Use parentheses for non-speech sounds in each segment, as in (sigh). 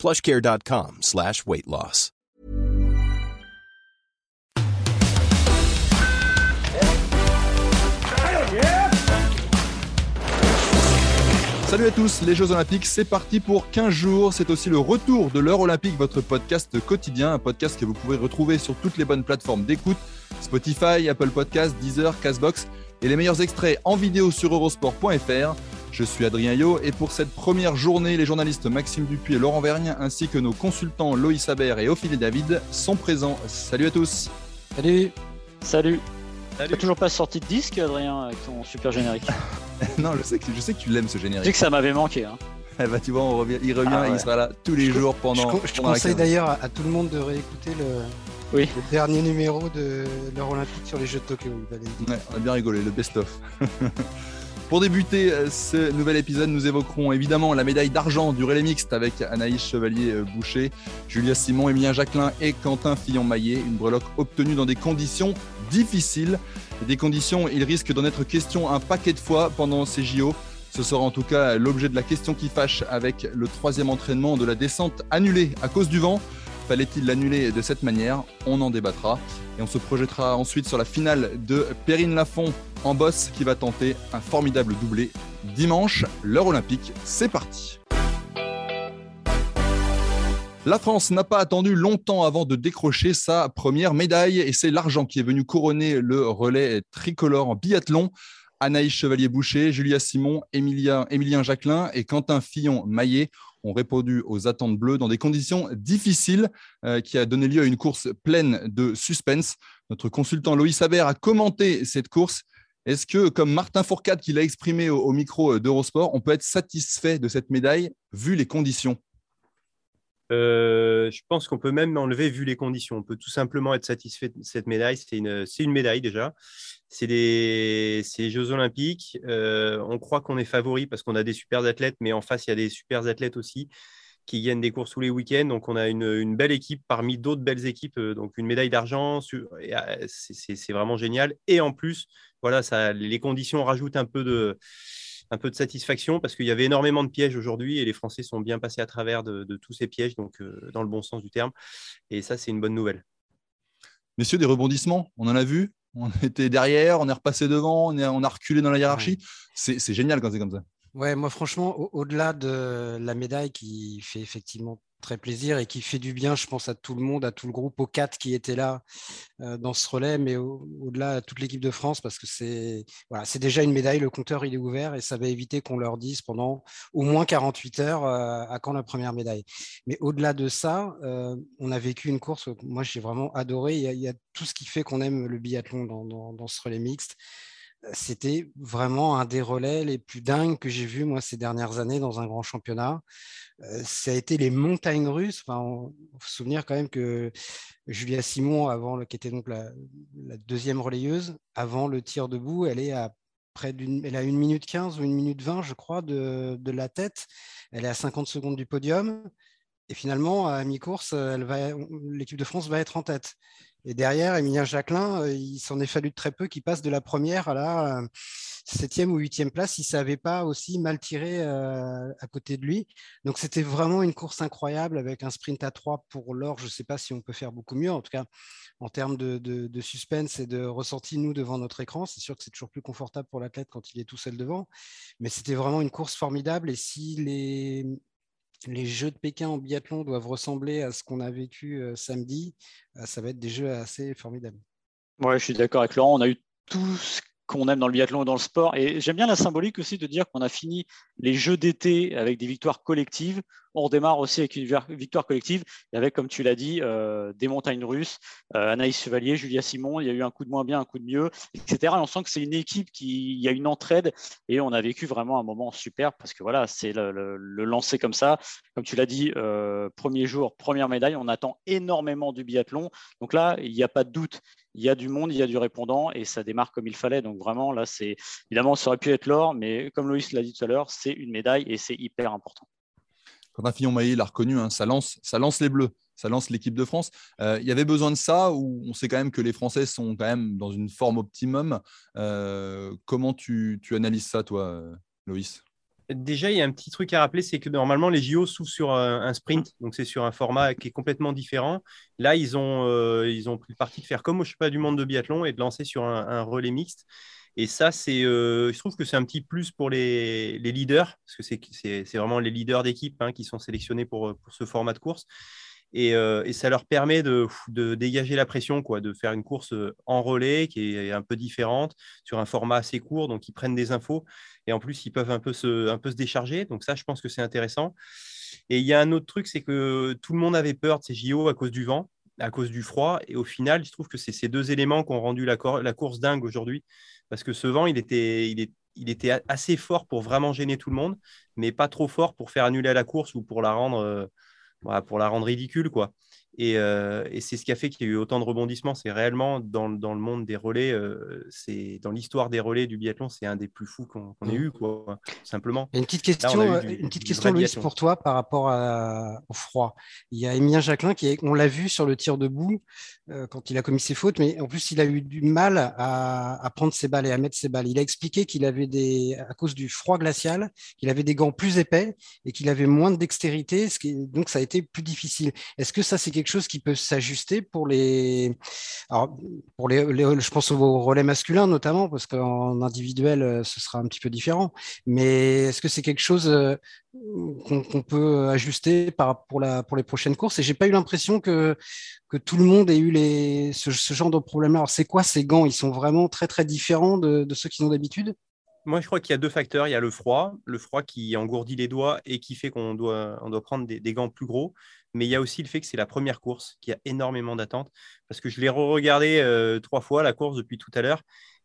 plushcare.com slash weight loss. Salut à tous, les Jeux Olympiques, c'est parti pour 15 jours. C'est aussi le retour de l'heure olympique, votre podcast quotidien, un podcast que vous pouvez retrouver sur toutes les bonnes plateformes d'écoute Spotify, Apple Podcasts, Deezer, Castbox et les meilleurs extraits en vidéo sur eurosport.fr. Je suis Adrien Yo et pour cette première journée, les journalistes Maxime Dupuis et Laurent Vergne ainsi que nos consultants Loïs Aber et Ophélie David sont présents. Salut à tous. Salut. Salut. T'as toujours pas sorti de disque, Adrien, avec ton super générique? (laughs) Non, je sais que, je sais que tu l'aimes ce générique. Tu sais que ça m'avait manqué. Hein. Eh bah, tu vois, on revient, il revient Ah et ouais. il sera là tous les Je- jours pendant. Je, je pendant conseille d'ailleurs à, à tout le monde de réécouter le, Oui. le dernier numéro de l'heure olympique sur les Jeux de Tokyo. Ouais, on a bien rigolé, le best-of. (laughs) Pour débuter euh, ce nouvel épisode, nous évoquerons évidemment la médaille d'argent du relais mixte avec Anaïs Chevalier-Boucher, Julia Simon, Emilien Jacquelin et Quentin Fillon-Maillet. Une breloque obtenue dans des conditions difficiles. Des conditions, il risque d'en être question un paquet de fois pendant ces JO. Ce sera en tout cas l'objet de la question qui fâche avec le troisième entraînement de la descente annulée à cause du vent. Fallait-il l'annuler de cette manière On en débattra. Et on se projettera ensuite sur la finale de Perrine Lafont en boss qui va tenter un formidable doublé. Dimanche, l'heure olympique, c'est parti. La France n'a pas attendu longtemps avant de décrocher sa première médaille et c'est l'argent qui est venu couronner le relais tricolore en biathlon. Anaïs Chevalier-Boucher, Julia Simon, Emilien Jacquelin et Quentin Fillon-Maillet ont répondu aux attentes bleues dans des conditions difficiles euh, qui a donné lieu à une course pleine de suspense. Notre consultant Loïs Aber a commenté cette course. Est-ce que, comme Martin Fourcade qui l'a exprimé au, au micro d'Eurosport, on peut être satisfait de cette médaille vu les conditions? Euh, je pense qu'on peut même enlever vu les conditions. On peut tout simplement être satisfait de cette médaille. C'est une, une médaille déjà. C'est c'est les Jeux Olympiques. Euh, on croit qu'on est favori parce qu'on a des super athlètes, mais en face, il y a des super athlètes aussi qui gagnent des courses tous les week-ends. Donc, on a une, belle équipe parmi d'autres belles équipes. Euh, Donc, une médaille d'argent, c'est vraiment génial. Et en plus, voilà, les conditions rajoutent un peu de, un peu de satisfaction parce qu'il y avait énormément de pièges aujourd'hui et les Français sont bien passés à travers de, de tous ces pièges, donc euh, dans le bon sens du terme. Et ça, c'est une bonne nouvelle. Messieurs, des rebondissements, on en a vu. On (laughs) était derrière, on est repassé devant, on, est- on a reculé dans la hiérarchie. C'est c'est génial quand c'est comme ça. Ouais, moi franchement, au- au-delà de la médaille qui fait effectivement très plaisir et qui fait du bien, je pense à tout le monde, à tout le groupe, aux quatre qui étaient là euh, dans ce relais, mais au- au-delà à toute l'équipe de France, parce que c'est déjà une médaille, le compteur il est ouvert et ça va éviter qu'on leur dise pendant au moins 48 heures euh, à quand la première médaille. Mais au-delà de ça, euh, on a vécu une course, moi j'ai vraiment adoré, il y, a, tout ce qui fait qu'on aime le biathlon dans ce relais mixte c'était vraiment un des relais les plus dingues que j'ai vu moi ces dernières années dans un grand championnat. Euh, ça a été les montagnes russes. Enfin, on faut se souvenir quand même que Julia Simon, avant qui était donc la, deuxième relayeuse, avant le tir debout, elle est à près d'une, elle a une minute 15 ou une minute 20, je crois, de, la tête. Elle est à 50 secondes du podium. Et finalement, à mi-course, l'équipe de France va être en tête. Et derrière, Emilien Jacquelin, euh, il s'en est fallu de très peu qu'il passe de la première à la euh, septième ou huitième place. Il ne savait pas aussi mal tirer euh, à côté de lui. Donc c'était vraiment une course incroyable avec un sprint à trois pour l'or. Je ne sais pas si on peut faire beaucoup mieux. En tout cas, en termes de suspense et de ressenti, nous, devant notre écran, c'est sûr que c'est toujours plus confortable pour l'athlète quand il est tout seul devant. Mais c'était vraiment une course formidable. Et si les, les Jeux de Pékin en biathlon doivent ressembler à ce qu'on a vécu euh, samedi, euh, ça va être des Jeux assez formidables. Ouais, je suis d'accord avec Laurent. On a eu tout ce qu'on aime dans le biathlon et dans le sport. Et j'aime bien la symbolique aussi de dire qu'on a fini les Jeux d'été avec des victoires collectives. On redémarre aussi avec une victoire collective avec, comme tu l'as dit, euh, des montagnes russes, euh, Anaïs Chevalier, Julia Simon, il y a eu un coup de moins bien, un coup de mieux, etc. Et on sent que c'est une équipe qui, y a une entraide et on a vécu vraiment un moment super parce que voilà, c'est le, le, lancer comme ça. Comme tu l'as dit, euh, premier jour, première médaille, on attend énormément du biathlon. Donc là, il n'y a pas de doute il y a du monde, il y a du répondant et ça démarre comme il fallait. Donc vraiment, là, c'est évidemment, ça aurait pu être l'or, mais comme Loïs l'a dit tout à l'heure, c'est une médaille et c'est hyper important. Quentin Fillon-Maillet l'a reconnu, hein, ça, lance, ça lance les Bleus, ça lance l'équipe de France. Euh, il y avait besoin de ça ou on sait quand même que les Français sont quand même dans une forme optimum? Euh, comment tu, analyses ça, toi, Loïs? Déjà, il y a un petit truc à rappeler, c'est que normalement, les JO s'ouvrent sur un, sprint, donc c'est sur un format qui est complètement différent. Là, ils ont, euh, ils ont pris le parti de faire comme au pas du monde de biathlon et de lancer sur un relais mixte. Et ça, c'est, euh, je trouve que c'est un petit plus pour les, leaders, parce que c'est vraiment les leaders d'équipe hein, qui sont sélectionnés pour, pour, ce format de course. Et, euh, ça leur permet de, dégager la pression, quoi, de faire une course euh, en relais qui est un peu différente, sur un format assez court, donc ils prennent des infos. Et en plus, ils peuvent un peu se décharger. Donc ça, je pense que c'est intéressant. Et il y a un autre truc, c'est que tout le monde avait peur de ces JO à cause du vent à cause du froid. Et au final, je trouve que c'est ces deux éléments qui ont rendu la, course dingue aujourd'hui parce que ce vent, il était assez fort pour vraiment gêner tout le monde, mais pas trop fort pour faire annuler la course ou pour la rendre, euh, pour la rendre ridicule. Quoi. Euh, et, c'est ce qui a fait qu'il y a eu autant de rebondissements. C'est réellement dans, dans, le monde des relais, euh, c'est dans l'histoire des relais du biathlon, c'est un des plus fous qu'on ait mmh. eu, quoi, simplement. une petite question, une petite question, Louis, pour toi par rapport au froid. Il y a Emilien Jacquelin qui, on l'a vu sur le tir debout euh, quand il a commis ses fautes, mais en plus il a eu du mal à, prendre ses balles et à mettre ses balles. Il a expliqué qu'il avait des, à cause du froid glacial, qu'il avait des gants plus épais et qu'il avait moins de dextérité, donc ça a été plus difficile. Est-ce que ça c'est quelque chose qui peut s'ajuster pour les, Alors, pour les, je pense aux relais masculins notamment, parce qu'en individuel, euh, ce sera un petit peu différent. Mais est-ce que c'est quelque chose euh, qu'on peut ajuster pour, pour les prochaines courses? Et j'ai pas eu l'impression que, que tout le monde ait eu les, ce, genre de problème-là. Alors, c'est quoi ces gants? Ils sont vraiment très, très différents de, ceux qu'ils ont d'habitude? Moi, je crois qu'il y a deux facteurs. Il y a le froid, le froid qui engourdit les doigts et qui fait qu'on doit, on doit prendre des, gants plus gros. Mais il y a aussi le fait que c'est la première course, qui a énormément d'attentes. Parce que je l'ai re-regardé euh, trois fois, la course, depuis tout à l'heure.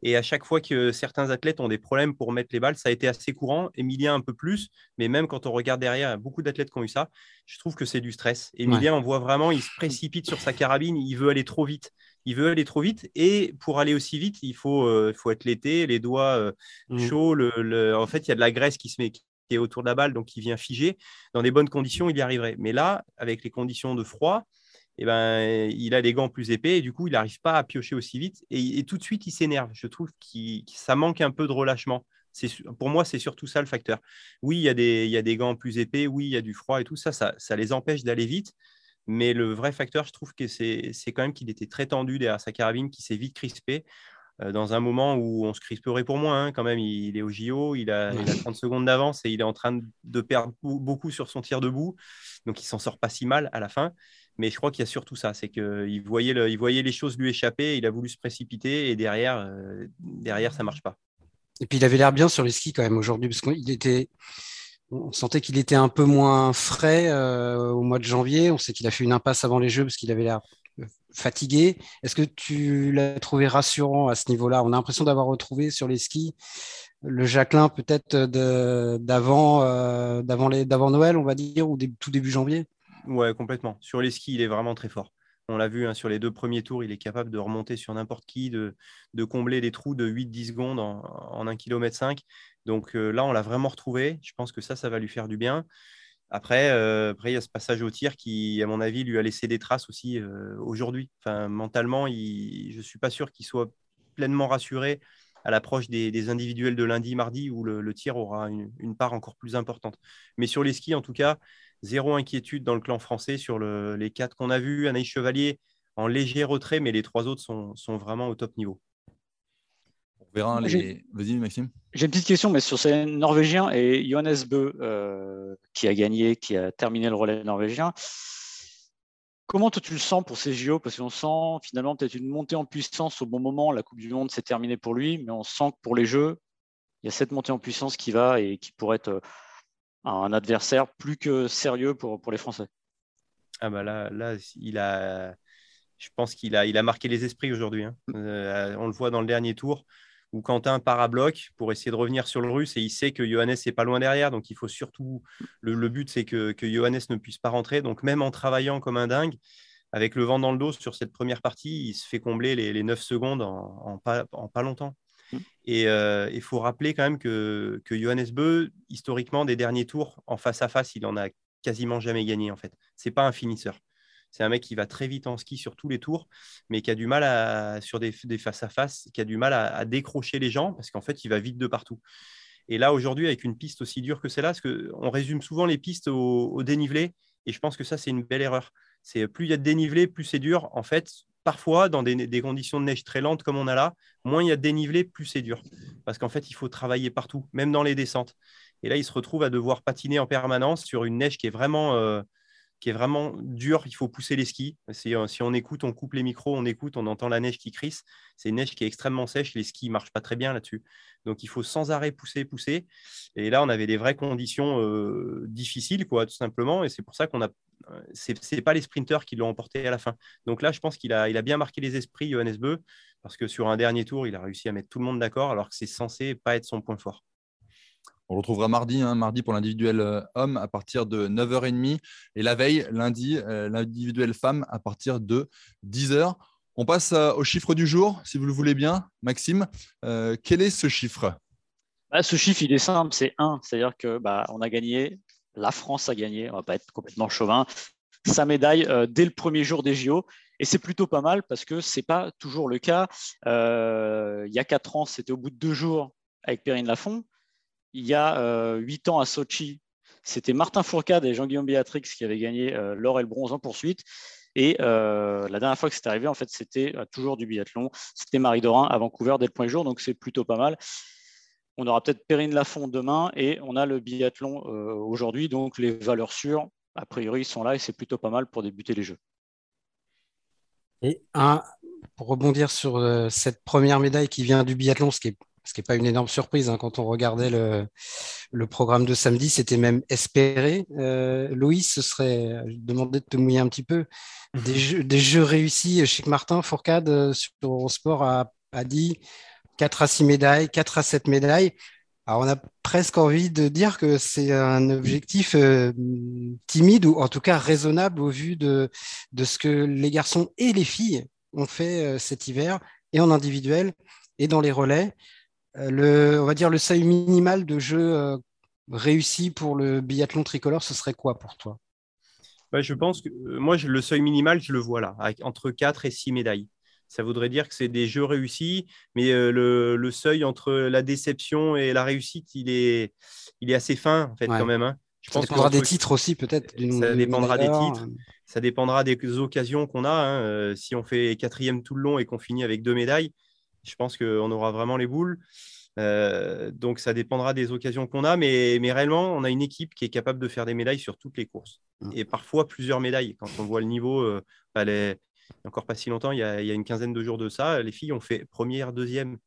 Et à chaque fois que certains athlètes ont des problèmes pour mettre les balles, ça a été assez courant. Emilien un peu plus, mais même quand on regarde derrière, il y a beaucoup d'athlètes qui ont eu ça. Je trouve que c'est du stress. Emilien, on voit vraiment, il se précipite sur sa carabine, il veut aller trop vite il veut aller trop vite. Et pour aller aussi vite, il faut, euh, faut être l'été, les doigts euh, mmh. chauds. Le, En fait, il y a de la graisse qui se met qui est autour de la balle, donc qui vient figer. Dans des bonnes conditions, il y arriverait. Mais là, avec les conditions de froid, eh ben, il a les gants plus épais et du coup, il n'arrive pas à piocher aussi vite. Et, tout de suite, il s'énerve. Je trouve que ça manque un peu de relâchement. Pour moi, c'est surtout ça le facteur. Oui, il y, a des, il y a des gants plus épais, oui, il y a du froid et tout ça, ça, ça les empêche d'aller vite. Mais le vrai facteur, je trouve que c'est quand même qu'il était très tendu derrière sa carabine, qui s'est vite crispé. Euh, dans un moment où on se crisperait pour moi, hein, quand même, il, est au JO, il a, 30 secondes d'avance et il est en train de perdre beaucoup sur son tir debout. Donc il s'en sort pas si mal à la fin. Mais je crois qu'il y a surtout ça, c'est qu'il voyait, il voyait les choses lui échapper, il a voulu se précipiter et derrière, euh, derrière ça marche pas. Et puis il avait l'air bien sur les skis quand même aujourd'hui, parce qu'il était, on sentait qu'il était un peu moins frais euh, au mois de janvier. On sait qu'il a fait une impasse avant les Jeux parce qu'il avait l'air euh, fatigué. Est-ce que tu l'as trouvé rassurant à ce niveau-là? On a l'impression d'avoir retrouvé sur les skis le Jacqueline peut-être d'avant Noël, on va dire, ou tout début janvier? Ouais, complètement. Sur les skis, il est vraiment très fort. On l'a vu hein, sur les deux premiers tours, il est capable de remonter sur n'importe qui, de, combler les trous de 8-10 secondes en, en 1 km 5. Donc euh, là, on l'a vraiment retrouvé. Je pense que ça, ça va lui faire du bien. Après, euh, après, il y a ce passage au tir qui, à mon avis, lui a laissé des traces aussi euh, aujourd'hui. Enfin, mentalement, je ne suis pas sûr qu'il soit pleinement rassuré à l'approche des, individuels de lundi, mardi, où le, tir aura une, part encore plus importante. Mais sur les skis, en tout cas, zéro inquiétude dans le clan français sur les quatre qu'on a vus. Anaïs Chevalier en léger retrait, mais les trois autres sont vraiment au top niveau. Vas-y, Maxime. J'ai une petite question, mais sur ces Norvégiens et Johannes Bö, euh, qui a gagné, qui a terminé le relais norvégien. Comment toi, tu le sens pour ces JO Parce qu'on sent finalement peut-être une montée en puissance au bon moment. La Coupe du Monde s'est terminée pour lui, mais on sent que pour les Jeux, il y a cette montée en puissance qui va et qui pourrait être un adversaire plus que sérieux pour, les Français. Ah bah là, là, il a, je pense qu'il a, il a marqué les esprits aujourd'hui. Hein. Euh, on le voit dans le dernier tour où Quentin part à bloc pour essayer de revenir sur le russe et il sait que Johannes est pas loin derrière. Donc il faut surtout. Le, but, c'est que, Johannes ne puisse pas rentrer. Donc même en travaillant comme un dingue, avec le vent dans le dos sur cette première partie, il se fait combler les, les 9 secondes en pas longtemps. Mmh. Et euh, il faut rappeler quand même que, Johannes Beu, historiquement, des derniers tours en face à face, il en a quasiment jamais gagné en fait. C'est pas un finisseur. C'est un mec qui va très vite en ski sur tous les tours, mais qui a du mal sur des, face à face, qui a du mal à, décrocher les gens parce qu'en fait, il va vite de partout. Et là, aujourd'hui, avec une piste aussi dure que celle-là, parce qu'on résume souvent les pistes au, dénivelé, et je pense que ça, c'est une belle erreur. C'est plus il y a de dénivelé, plus c'est dur. En fait, parfois, dans des, conditions de neige très lentes comme on a là, moins il y a de dénivelé, plus c'est dur. Parce qu'en fait, il faut travailler partout, même dans les descentes. Et là, il se retrouve à devoir patiner en permanence sur une neige qui est vraiment, euh, qui est vraiment dur. Il faut pousser les skis. Euh, si, on écoute, on coupe les micros, on écoute, on entend la neige qui crisse. C'est une neige qui est extrêmement sèche. Les skis ne marchent pas très bien là-dessus. Donc, il faut sans arrêt pousser, pousser. Et là, on avait des vraies conditions euh, difficiles, quoi, tout simplement. Et c'est pour ça qu'on a. Euh, c'est, pas les sprinteurs qui l'ont emporté à la fin. Donc là, je pense qu'il a, il a bien marqué les esprits, Johannes Beu, parce que sur un dernier tour, il a réussi à mettre tout le monde d'accord, alors que c'est censé pas être son point fort. On retrouvera mardi, hein, mardi pour l'individuel euh, homme à partir de 9h30 et la veille, lundi, euh, l'individuel femme à partir de 10h. On passe euh, au chiffre du jour, si vous le voulez bien. Maxime, quel est ce chiffre? Bah, Ce chiffre, il est simple, c'est 1. C'est-à-dire que bah, on a gagné, la France a gagné, on ne va pas être complètement chauvin, sa médaille dès le premier jour des JO. Et c'est plutôt pas mal parce que ce n'est pas toujours le cas. il y a 4 ans, c'était au bout de deux jours avec Perrine Lafont il y a euh, huit ans à Sochi, c'était Martin Fourcade et Jean-Guillaume Béatrix qui avaient gagné euh, l'or et le bronze en poursuite. Et euh, la dernière fois que c'est arrivé, en fait, c'était toujours du biathlon. C'était Marie Dorin à Vancouver dès le point jour, donc c'est plutôt pas mal. On aura peut-être Perrine Lafont demain et on a le biathlon aujourd'hui, donc les valeurs sûres, a priori, sont là et c'est plutôt pas mal pour débuter les Jeux. Et un, pour rebondir sur cette première médaille qui vient du biathlon, ce qui est ce qui n'est pas une énorme surprise hein, quand on regardait le, programme de samedi, c'était même espéré. Euh, Louis, ce serait, je demandais de te mouiller un petit peu, des mhm. jeux, des jeux réussis. Chic Martin, Fourcade euh, sur Eurosport a, a dit 4 à 6 médailles, 4 à 7 médailles. Alors on a presque envie de dire que c'est un objectif euh, timide ou en tout cas raisonnable au vu de, de ce que les garçons et les filles ont fait cet hiver et en individuel et dans les relais. Euh, le, on va dire le seuil minimal de jeu euh, réussi pour le biathlon tricolore, ce serait quoi pour toi? Je pense que euh, moi, le seuil minimal, je le vois là, entre 4 et 6 médailles. Ça voudrait dire que c'est des jeux réussis, mais le, seuil entre la déception et la réussite, il est, il est assez fin, en fait, quand même. Hein. Je ça pense dépendra des titres aussi, peut-être. Ça dépendra des titres. Ça dépendra des occasions qu'on a. Hein. Si on fait quatrième tout le long et qu'on finit avec deux médailles, je pense qu'on aura vraiment les boules. Euh, donc ça dépendra des occasions qu'on a, mais, mais, réellement, on a une équipe qui est capable de faire des médailles sur toutes les courses. Mm. Et parfois plusieurs médailles. Quand on voit le niveau, euh, bah, les... encore pas si longtemps, il y, a, il y, a, une quinzaine de jours de ça, les filles ont fait première, deuxième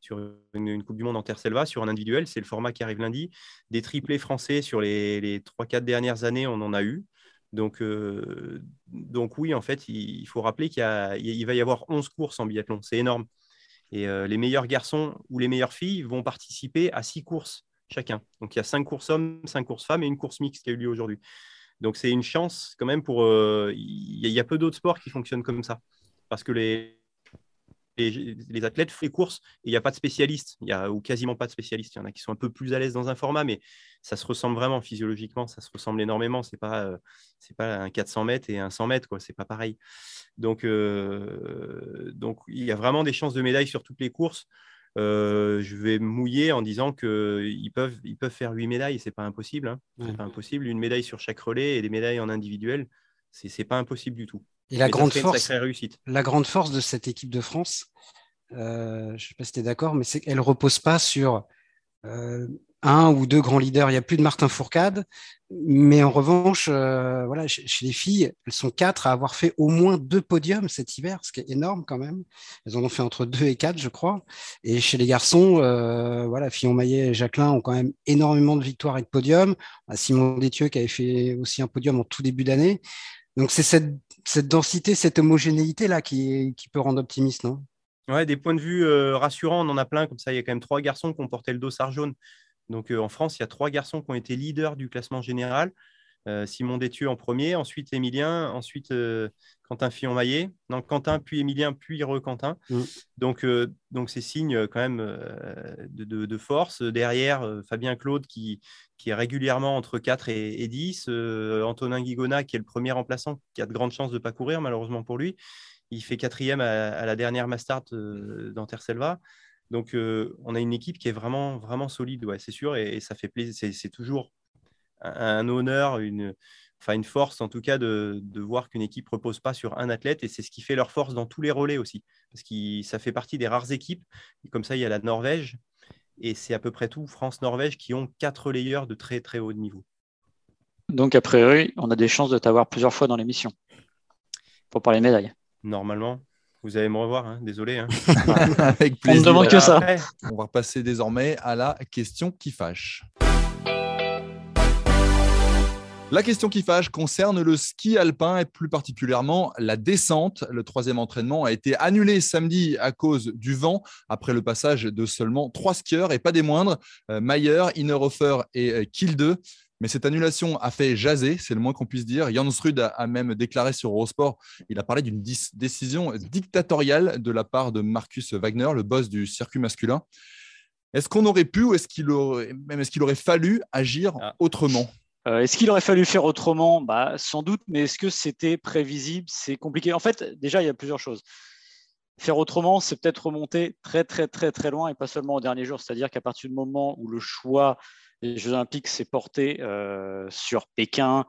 sur une, Coupe du Monde en Terre Selva, sur un individuel. C'est le format qui arrive lundi. Des triplés français sur les, les 3-4 dernières années, on en a eu. Donc, euh, donc oui, en fait, il, il faut rappeler qu'il il va y avoir 11 courses en biathlon. C'est énorme. Et euh, les meilleurs garçons ou les meilleures filles vont participer à six courses chacun. Donc il y a cinq courses hommes, cinq courses femmes et une course mixte qui a eu lieu aujourd'hui. Donc c'est une chance quand même pour. Euh, il y, a peu d'autres sports qui fonctionnent comme ça. Parce que les, les, athlètes font les courses et il n'y a pas de spécialistes, il y a, ou quasiment pas de spécialistes. Il y en a qui sont un peu plus à l'aise dans un format, mais ça se ressemble vraiment physiologiquement, ça se ressemble énormément. C'est pas, euh, c'est pas un 400 mètres et un 100 mètres, quoi. C'est pas pareil. Donc, euh, donc, il y a vraiment des chances de médaille sur toutes les courses. Euh, je vais mouiller en disant qu'ils peuvent, ils peuvent faire huit médailles, c'est pas impossible. Hein. C'est pas impossible. Une médaille sur chaque relais et des médailles en individuel, c'est pas impossible du tout. Et la grande, force, la grande force de cette équipe de France, euh, je ne sais pas si tu es d'accord, mais c'est qu'elle ne repose pas sur euh, un ou deux grands leaders. Il n'y a plus de Martin Fourcade. Mais en revanche, euh, voilà, chez, les filles, elles sont quatre à avoir fait au moins deux podiums cet hiver, ce qui est énorme quand même. Elles en ont fait entre deux et quatre, je crois. Et chez les garçons, euh, voilà, Fillon Maillet et Jacqueline ont quand même énormément de victoires et de podiums. Simon Détieux qui avait fait aussi un podium en tout début d'année. Donc c'est cette, densité, cette homogénéité là qui, qui peut rendre optimiste, non? Ouais, des points de vue euh, rassurants, on en a plein. Comme ça, il y a quand même trois garçons qui ont porté le dossard jaune donc euh, en France, il y a trois garçons qui ont été leaders du classement général. Euh, Simon Détieux en premier, ensuite Émilien, ensuite euh, Quentin Fillon-Maillet. Non, Quentin, puis Émilien, puis re-Quentin. Mm. Donc, donc c'est signe quand même de, force. Derrière, Fabien Claude qui, qui est régulièrement entre 4 et, 10. Antonin Guigona qui est le premier remplaçant, qui a de grandes chances de ne pas courir, malheureusement pour lui. Il fait quatrième à, la dernière Mastart d'Anterselva. Donc, euh, on a une équipe qui est vraiment, vraiment solide, ouais, c'est sûr, et, ça fait plaisir. C'est toujours un, honneur, une, enfin une force en tout cas de, voir qu'une équipe ne repose pas sur un athlète, et c'est ce qui fait leur force dans tous les relais aussi, parce que ça fait partie des rares équipes. comme ça, il y a la Norvège, et c'est à peu près tout France-Norvège qui ont quatre relayeurs de très très haut niveau. Donc, a priori, on a des chances de t'avoir plusieurs fois dans l'émission pour parler médailles. Normalement. Vous allez me revoir, hein, désolé. Hein. (laughs) Avec plaisir. On ne demande que ça. On va passer désormais à la question qui fâche. La question qui fâche concerne le ski alpin et plus particulièrement la descente. Le troisième entraînement a été annulé samedi à cause du vent après le passage de seulement trois skieurs et pas des moindres, euh, Mayer, Innerhofer et euh, Kilde. Mais cette annulation a fait jaser, c'est le moins qu'on puisse dire. Jans Rud a, même déclaré sur Eurosport, il a parlé d'une décision dictatoriale de la part de Marcus Wagner, le boss du circuit masculin. Est-ce qu'on aurait pu ou est-ce qu'il aurait, même est-ce qu'il aurait fallu agir ah. autrement? Euh, Est-ce qu'il aurait fallu faire autrement? Bah, Sans doute, mais est-ce que c'était prévisible? C'est compliqué. En fait, déjà, il y a plusieurs choses. Faire autrement, c'est peut-être remonter très, très, très, très loin et pas seulement au dernier jour. C'est-à-dire qu'à partir du moment où le choix les Jeux Olympiques s'est porté euh, sur Pékin,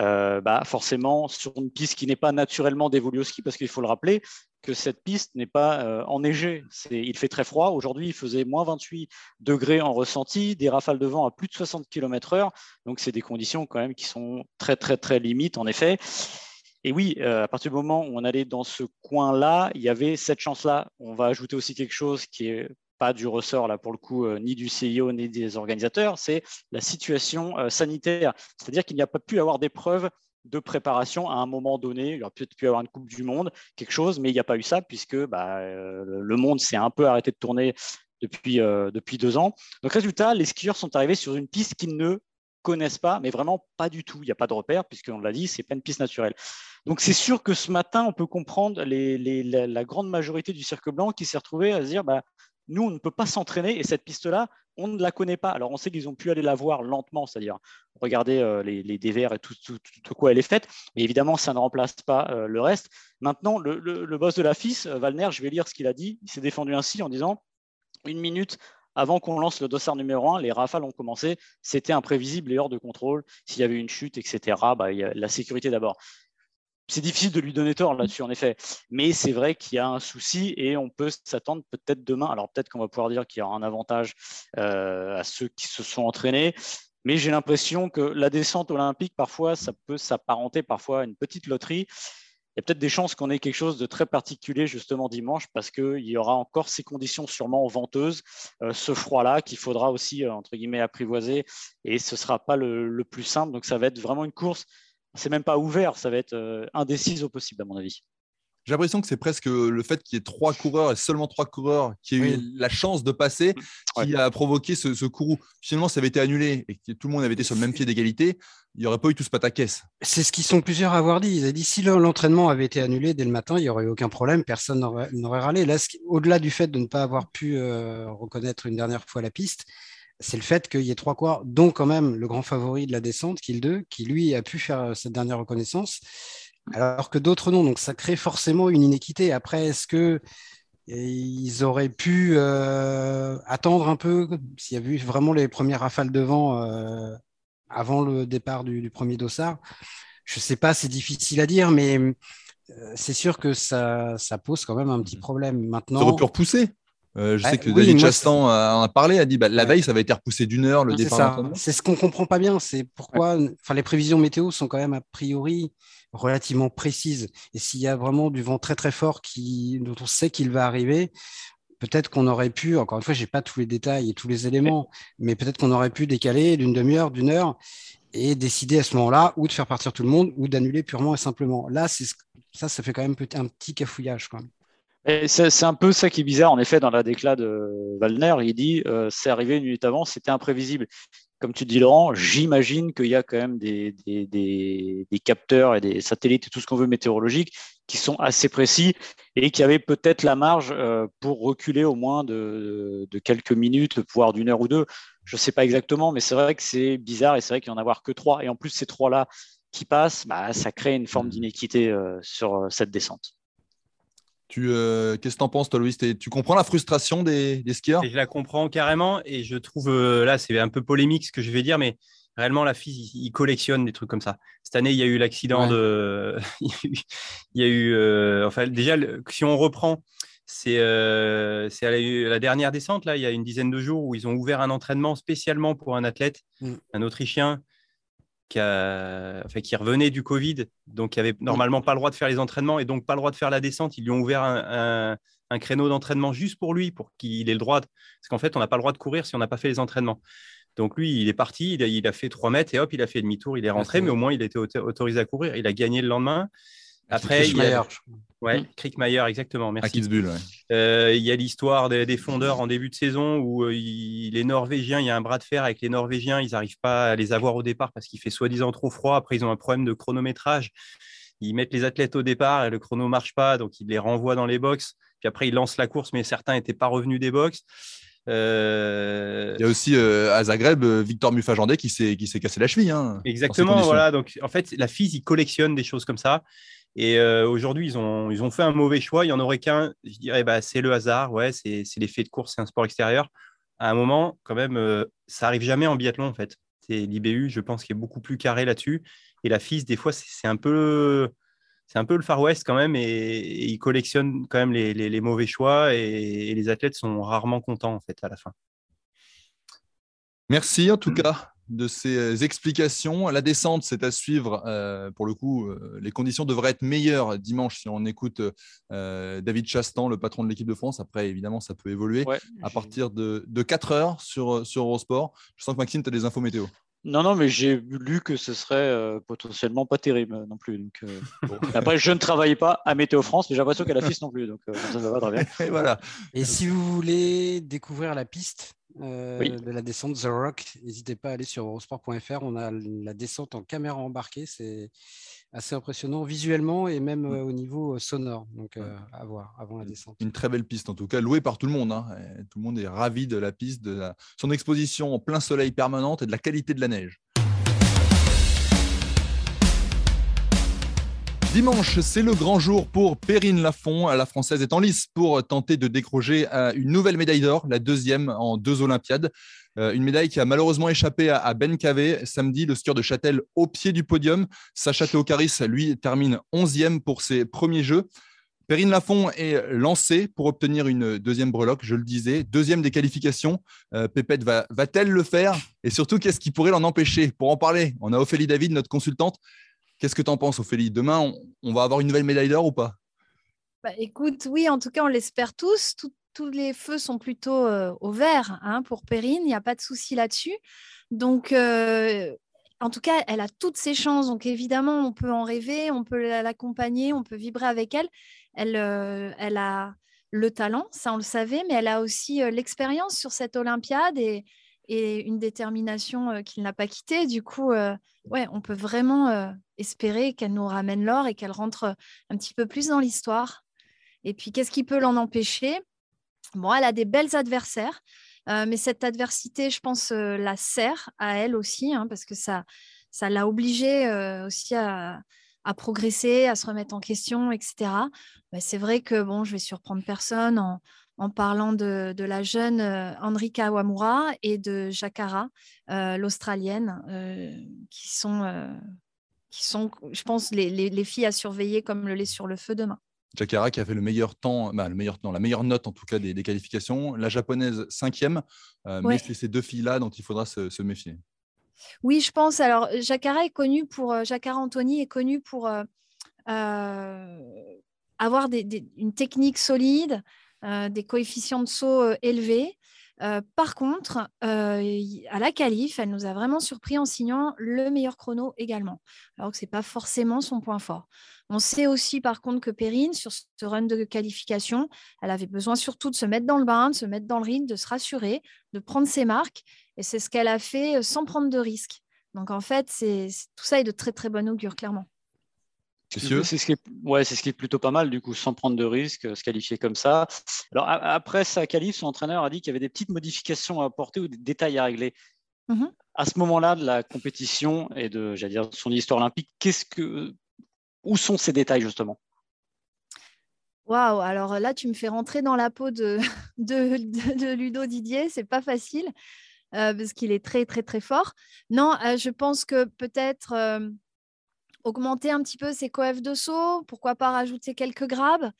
euh, bah forcément sur une piste qui n'est pas naturellement dévolue au ski, parce qu'il faut le rappeler que cette piste n'est pas euh, enneigée. Il fait très froid. Aujourd'hui, il faisait moins 28 degrés en ressenti, des rafales de vent à plus de 60 km/h. Donc, c'est des conditions quand même qui sont très, très, très limites, en effet. Et oui, à partir du moment où on allait dans ce coin-là, il y avait cette chance-là. On va ajouter aussi quelque chose qui est pas du ressort, là, pour le coup, euh, ni du CIO, ni des organisateurs, c'est la situation euh, sanitaire. C'est-à-dire qu'il n'y a pas pu avoir d'épreuve de préparation à un moment donné. Il aurait peut-être pu avoir une Coupe du Monde, quelque chose, mais il n'y a pas eu ça puisque bah, euh, le monde s'est un peu arrêté de tourner depuis, depuis deux ans. Donc, résultat, les skieurs sont arrivés sur une piste qu'ils ne connaissent pas, mais vraiment pas du tout. Il n'y a pas de repère, puisqu'on l'a dit, c'est pas une piste naturelle. Donc c'est sûr que ce matin, on peut comprendre la, grande majorité du cercle blanc qui s'est retrouvé à se dire, bah, nous, on ne peut pas s'entraîner et cette piste-là, on ne la connaît pas. Alors, on sait qu'ils ont pu aller la voir lentement, c'est-à-dire regarder euh, les, les, dévers et tout, tout, quoi elle est faite. Mais évidemment, ça ne remplace pas euh, le reste. Maintenant, le, boss de la FIS, euh, Valner, je vais lire ce qu'il a dit. Il s'est défendu ainsi en disant une minute avant qu'on lance le dossard numéro 1, les rafales ont commencé. C'était imprévisible et hors de contrôle. S'il y avait une chute, etc., bah, la sécurité d'abord c'est difficile de lui donner tort là-dessus, en effet. Mais c'est vrai qu'il y a un souci et on peut s'attendre peut-être demain. Alors peut-être qu'on va pouvoir dire qu'il y aura un avantage euh, à ceux qui se sont entraînés. Mais j'ai l'impression que la descente olympique, parfois, ça peut s'apparenter parfois à une petite loterie. Il y a peut-être des chances qu'on ait quelque chose de très particulier justement dimanche parce qu'il y aura encore ces conditions sûrement venteuses, euh, ce froid-là qu'il faudra aussi, euh, entre guillemets, apprivoiser et ce ne sera pas le, plus simple. Donc ça va être vraiment une course c'est même pas ouvert, ça va être euh, indécis au possible, à mon avis. J'ai l'impression que c'est presque le fait qu'il y ait trois coureurs et seulement trois coureurs qui aient eu la chance de passer qui a provoqué ce, ce courroux. Finalement, ça avait été annulé et que tout le monde avait été sur le même pied d'égalité, il n'y aurait pas eu tout ce pataquès. C'est ce qu'ils sont plusieurs à avoir dit. Ils ont dit si l'entraînement avait été annulé dès le matin, il n'y aurait eu aucun problème, personne n'aurait râlé. Là, au-delà du fait de ne pas avoir pu euh, reconnaître une dernière fois la piste, c'est le fait qu'il y ait trois coureurs, dont quand même le grand favori de la descente, Kill 2, qui lui a pu faire cette dernière reconnaissance, alors que d'autres non. Donc ça crée forcément une inéquité. Après, est-ce que ils auraient pu euh, attendre un peu s'il y avait eu vraiment les premières rafales de vent euh, avant le départ du, premier dossard? Je ne sais pas, c'est difficile à dire, mais euh, c'est sûr que ça, pose quand même un petit problème. Maintenant, ça aurait pu repousser je sais que David Chastan en a parlé, a dit bah, la veille, ça va être repoussé d'une heure le départ. C'est ce qu'on comprend pas bien. C'est pourquoi les prévisions météo sont quand même a priori relativement précises. Et s'il y a vraiment du vent très très fort qui, dont on sait qu'il va arriver, peut-être qu'on aurait pu, encore une fois, je n'ai pas tous les détails et tous les éléments, mais peut-être qu'on aurait pu décaler d'une demi-heure, d'une heure et décider à ce moment-là ou de faire partir tout le monde ou d'annuler purement et simplement. Là, ça, ça fait quand même un petit cafouillage. C'est un peu ça qui est bizarre, en effet, dans la déclat de Wallner. Il dit euh, c'est arrivé une minute avant, c'était imprévisible comme tu dis, Laurent, j'imagine qu'il y a quand même des, capteurs et des satellites et tout ce qu'on veut météorologique qui sont assez précis et qui avaient peut-être la marge euh, pour reculer au moins de, quelques minutes, voire d'une heure ou deux. Je ne sais pas exactement, mais c'est vrai que c'est bizarre et c'est vrai qu'il n'y en a que trois. Et en plus, ces trois-là qui passent, bah, ça crée une forme d'inéquité euh, sur cette descente. Tu, euh, qu'est-ce que tu en penses, toi, Louis? Tu comprends la frustration des, skieurs? Je la comprends carrément et je trouve, euh, là, c'est un peu polémique ce que je vais dire, mais réellement, la fille, il, collectionne des trucs comme ça. Cette année, il y a eu l'accident de. (laughs) il y a eu. Euh, enfin, déjà, si on reprend, c'est à la, dernière descente, là, il y a une dizaine de jours, où ils ont ouvert un entraînement spécialement pour un athlète, mm. un Autrichien, qui, qui revenait du Covid, donc qui avait normalement pas le droit de faire les entraînements et donc pas le droit de faire la descente. Ils lui ont ouvert un, créneau d'entraînement juste pour lui, pour qu'il ait le droit. Parce qu'en fait, on n'a pas le droit de courir si on n'a pas fait les entraînements. Donc lui, il est parti, il a, fait 3 mètres et hop, il a fait demi-tour, il est rentré, mais au moins il a été autorisé à courir. Il a gagné le lendemain. Après, il y a... Ouais, Crickmayer, exactement. Merci. À Kitzbühel, euh, il y a l'histoire des, fondeurs en début de saison où euh, les Norvégiens, il y a un bras de fer avec les Norvégiens, ils n'arrivent pas à les avoir au départ parce qu'il fait soi-disant trop froid. Après, ils ont un problème de chronométrage. Ils mettent les athlètes au départ et le chrono ne marche pas, donc ils les renvoient dans les box. Puis après, ils lancent la course, mais certains n'étaient pas revenus des box. Euh, il y a aussi à Zagreb Victor Mufajandé qui s'est cassé la cheville. Hein, Exactement, voilà. Donc en fait, la FIS, il collectionne des choses comme ça. Et euh, aujourd'hui, ils ont, ils ont fait un mauvais choix. Il n'y en aurait qu'un. Je dirais, bah, c'est le hasard. Ouais, c'est l'effet de course, c'est un sport extérieur. À un moment, quand même, euh, ça arrive jamais en biathlon, en fait. C'est l'IBU, je pense, qui est beaucoup plus carré là-dessus. Et la FIS, des fois, c'est un peu. C'est un peu le Far West quand même, et, ils collectionnent quand même les, les, mauvais choix, et, et, les athlètes sont rarement contents en fait à la fin. Merci en tout cas de ces euh, explications. La descente, c'est à suivre. Euh, pour le coup, euh, les conditions devraient être meilleures dimanche si on écoute David Chastan, le patron de l'équipe de France. Après, évidemment, ça peut évoluer à partir de, 4 heures sur, sur Eurosport. Je sens que Maxime, tu as des infos météo. Non, non, mais j'ai lu que ce serait potentiellement pas terrible non plus. Donc, (laughs) Après, je ne travaille pas à Météo France, mais j'ai l'impression qu'à la piste non plus. Donc, ça va très bien. (laughs) Et, voilà. Et si vous voulez découvrir la piste, euh, de la descente The Rock. N'hésitez pas à aller sur eurosport.fr. On a la descente en caméra embarquée. C'est assez impressionnant visuellement et même euh, au niveau sonore. Donc, à voir avant la descente. Une très belle piste, en tout cas, louée par tout le monde. Hein. Tout le monde est ravi de la piste, de son exposition en plein soleil permanente et de la qualité de la neige. Dimanche, c'est le grand jour pour Perrine Lafont. La Française est en lice pour tenter de décrocher euh, une nouvelle médaille d'or, la deuxième en deux Olympiades. Euh, une médaille qui a malheureusement échappé à Ben Cavé samedi, le skieur de Châtel au pied du podium. Sacha Théocaris, lui, termine 11e pour ses premiers jeux. Perrine Lafont est lancée pour obtenir une deuxième breloque, je le disais, deuxième des qualifications. Euh, Pépette va-t-elle le faire? Et surtout, qu'est-ce qui pourrait l'en empêcher? Pour en parler, on a Ophélie David, notre consultante, Qu'est-ce que tu en penses, Ophélie? Demain, on, va avoir une nouvelle médaille d'or ou pas? Bah, Écoute, oui, en tout cas, on l'espère tous. tous les feux sont plutôt euh, au vert hein, pour Perrine. Il n'y a pas de souci là-dessus. Donc, euh, en tout cas, elle a toutes ses chances. Donc, évidemment, on peut en rêver, on peut l'accompagner, on peut vibrer avec elle. Elle, euh, elle a le talent, ça on le savait, mais elle a aussi l'expérience sur cette Olympiade et, et une détermination qu'il n'a pas quittée. Du coup, ouais, on peut vraiment espérer qu'elle nous ramène l'or et qu'elle rentre un petit peu plus dans l'histoire. Et puis, qu'est-ce qui peut l'en empêcher? Bon, elle a des belles adversaires, mais cette adversité, je pense, la sert à elle aussi, hein, parce que ça, ça l'a obligée aussi à, progresser, à se remettre en question, etc. c'est vrai que bon, je vais surprendre personne en, en parlant de, la jeune euh, Enrika Wamura et de Jakara, euh, l'Australienne, euh, qui, sont, qui sont, je pense, les, filles à surveiller comme le lait sur le feu demain. Jakara qui a fait le meilleur temps, bah, le meilleur temps, la meilleure note en tout cas des, qualifications. La japonaise cinquième, mais c'est ces deux filles-là dont il faudra se, méfier. Oui, je pense. Alors, Jakara est connu pour, Jakara Anthony est connu pour avoir une technique solide, des coefficients de saut élevés. Euh, par contre, euh, à la qualif, elle nous a vraiment surpris en signant le meilleur chrono également, alors que ce n'est pas forcément son point fort. On sait aussi par contre que Perrine, sur ce run de qualification, elle avait besoin surtout de se mettre dans le bain, de se mettre dans le ring, de se rassurer, de prendre ses marques, et c'est ce qu'elle a fait euh, sans prendre de risques. Donc en fait, tout ça est de très très bon augure, clairement. C'est ce, qui est, ouais, c'est ce qui est plutôt pas mal, du coup, sans prendre de risques, se qualifier comme ça. Alors, après sa qualif, son entraîneur a dit qu'il y avait des petites modifications à apporter ou des détails à régler. Mmh à ce moment-là de la compétition et de, j'allais dire, son histoire olympique, qu'est-ce que, où sont ces détails, justement? Waouh, alors là, tu me fais rentrer dans la peau (laughs) de, de, Ludo Didier, c'est pas facile, euh, parce qu'il est très, très, très fort. Non, euh, je pense que peut-être. Euh, augmenter un petit peu ses coefs de saut, pourquoi pas rajouter quelques grabs.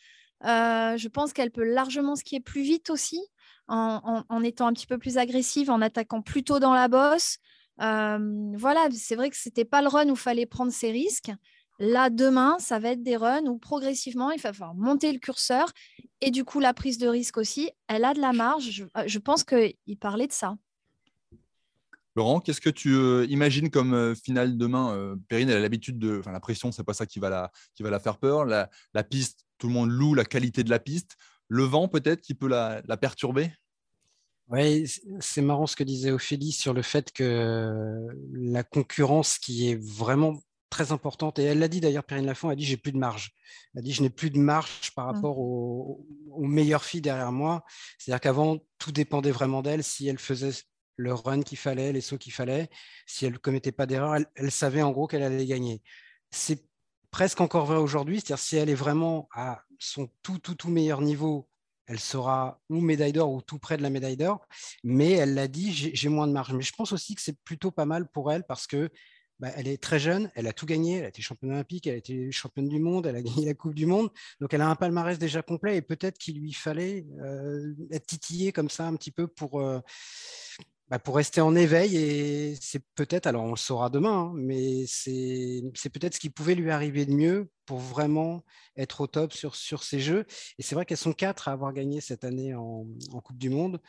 Euh, je pense qu'elle peut largement skier plus vite aussi, en, étant un petit peu plus agressive, en attaquant plus tôt dans la bosse. Euh, voilà, c'est vrai que ce n'était pas le run où il fallait prendre ses risques. Là, demain, ça va être des runs où progressivement, il va falloir monter le curseur et du coup, la prise de risque aussi. Elle a de la marge. Je, euh, je pense qu'il parlait de ça. Laurent, qu'est-ce que tu euh, imagines comme euh, finale demain euh, Perrine, elle a l'habitude de. Enfin, la pression, c'est pas ça qui va la, qui va la faire peur. La, piste, tout le monde loue la qualité de la piste. Le vent, peut-être, qui peut la, perturber? Oui, c'est marrant ce que disait Ophélie sur le fait que la concurrence qui est vraiment très importante, et elle l'a dit d'ailleurs, Perrine Lafont a dit j'ai plus de marge. Elle a dit je n'ai plus de marge par mmh. rapport aux, aux meilleures filles derrière moi. C'est-à-dire qu'avant, tout dépendait vraiment d'elle. Si elle faisait le run qu'il fallait, les sauts qu'il fallait. Si elle ne commettait pas d'erreur, elle, savait en gros qu'elle allait gagner. C'est presque encore vrai aujourd'hui, c'est-à-dire si elle est vraiment à son tout, tout, tout meilleur niveau, elle sera ou médaille d'or ou tout près de la médaille d'or, mais elle l'a dit, j'ai moins de marge. Mais je pense aussi que c'est plutôt pas mal pour elle parce que bah, elle est très jeune, elle a tout gagné, elle a été championne olympique, elle a été championne du monde, elle a gagné la Coupe du Monde, donc elle a un palmarès déjà complet et peut-être qu'il lui fallait euh, être titillée comme ça un petit peu pour, euh, bah, pour rester en éveil. Et c'est peut-être, alors on le saura demain, hein, mais c'est peut-être ce qui pouvait lui arriver de mieux pour vraiment être au top sur, sur ces jeux. Et c'est vrai qu'elles sont quatre à avoir gagné cette année en, Coupe du Monde.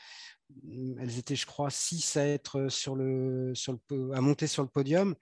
Elles étaient, je crois, six à être sur le, sur le, à monter sur le podium.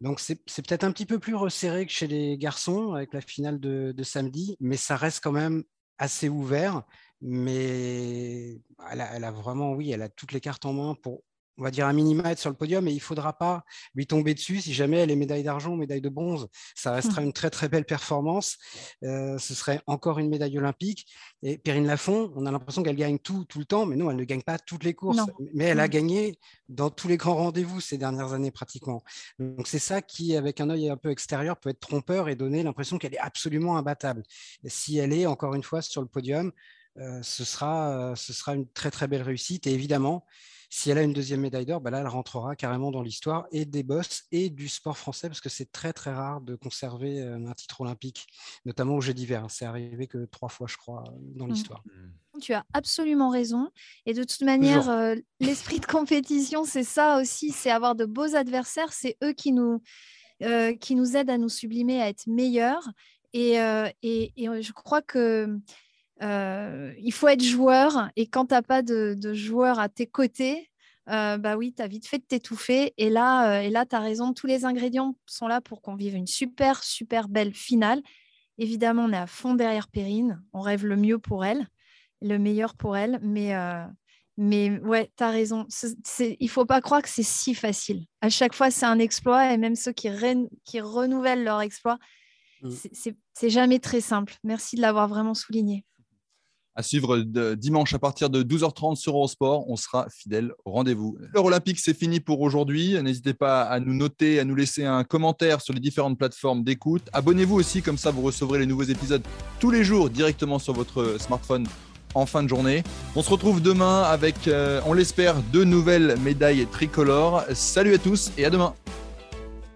Donc c'est peut-être un petit peu plus resserré que chez les garçons avec la finale de, de samedi, mais ça reste quand même assez ouvert mais elle a, vraiment, oui, elle a toutes les cartes en main pour, on va dire, un minima être sur le podium et il ne faudra pas lui tomber dessus si jamais elle est médaille d'argent médaille de bronze. Ça restera mmh. une très très belle performance. Euh, ce serait encore une médaille olympique. Et Perrine Lafont, on a l'impression qu'elle gagne tout tout le temps, mais non, elle ne gagne pas toutes les courses. Mais elle a mmh. gagné dans tous les grands rendez-vous ces dernières années pratiquement. Donc c'est ça qui, avec un œil un peu extérieur, peut être trompeur et donner l'impression qu'elle est absolument imbattable. si elle est encore une fois sur le podium, euh, ce, sera, euh, ce sera une très très belle réussite. Et évidemment, si elle a une deuxième médaille d'or, bah là, elle rentrera carrément dans l'histoire et des boss et du sport français, parce que c'est très très rare de conserver euh, un titre olympique, notamment au jeu d'hiver. C'est arrivé que trois fois, je crois, dans mmh. l'histoire. Mmh. Tu as absolument raison. Et de toute manière, (laughs) l'esprit de compétition, c'est ça aussi, c'est avoir de beaux adversaires. C'est eux qui nous, qui nous aident à nous sublimer, à être meilleurs. Et, et, et je crois que il faut être joueur et quand tu n'as pas de, de, joueur à tes côtés, euh, bah oui, tu as vite fait de t'étouffer. Et là, euh, et là tu as raison, tous les ingrédients sont là pour qu'on vive une super, super belle finale. Évidemment, on est à fond derrière Perrine, on rêve le mieux pour elle, le meilleur pour elle, mais, mais ouais, tu as raison. il ne faut pas croire que c'est si facile. À chaque fois, c'est un exploit et même ceux qui, qui renouvellent leur exploit, mmh. c'est jamais très simple. Merci de l'avoir vraiment souligné à suivre dimanche à partir de 12h30 sur Eurosport. On sera fidèle au rendez-vous. L'heure olympique, c'est fini pour aujourd'hui. N'hésitez pas à nous noter, à nous laisser un commentaire sur les différentes plateformes d'écoute. Abonnez-vous aussi, comme ça vous recevrez les nouveaux épisodes tous les jours directement sur votre smartphone en fin de journée. On se retrouve demain avec, euh, on l'espère, deux nouvelles médailles tricolores. Salut à tous et à demain.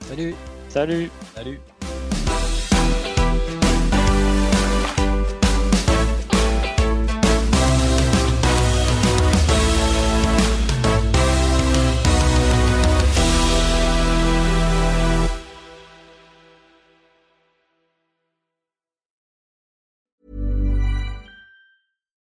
Salut. Salut. Salut.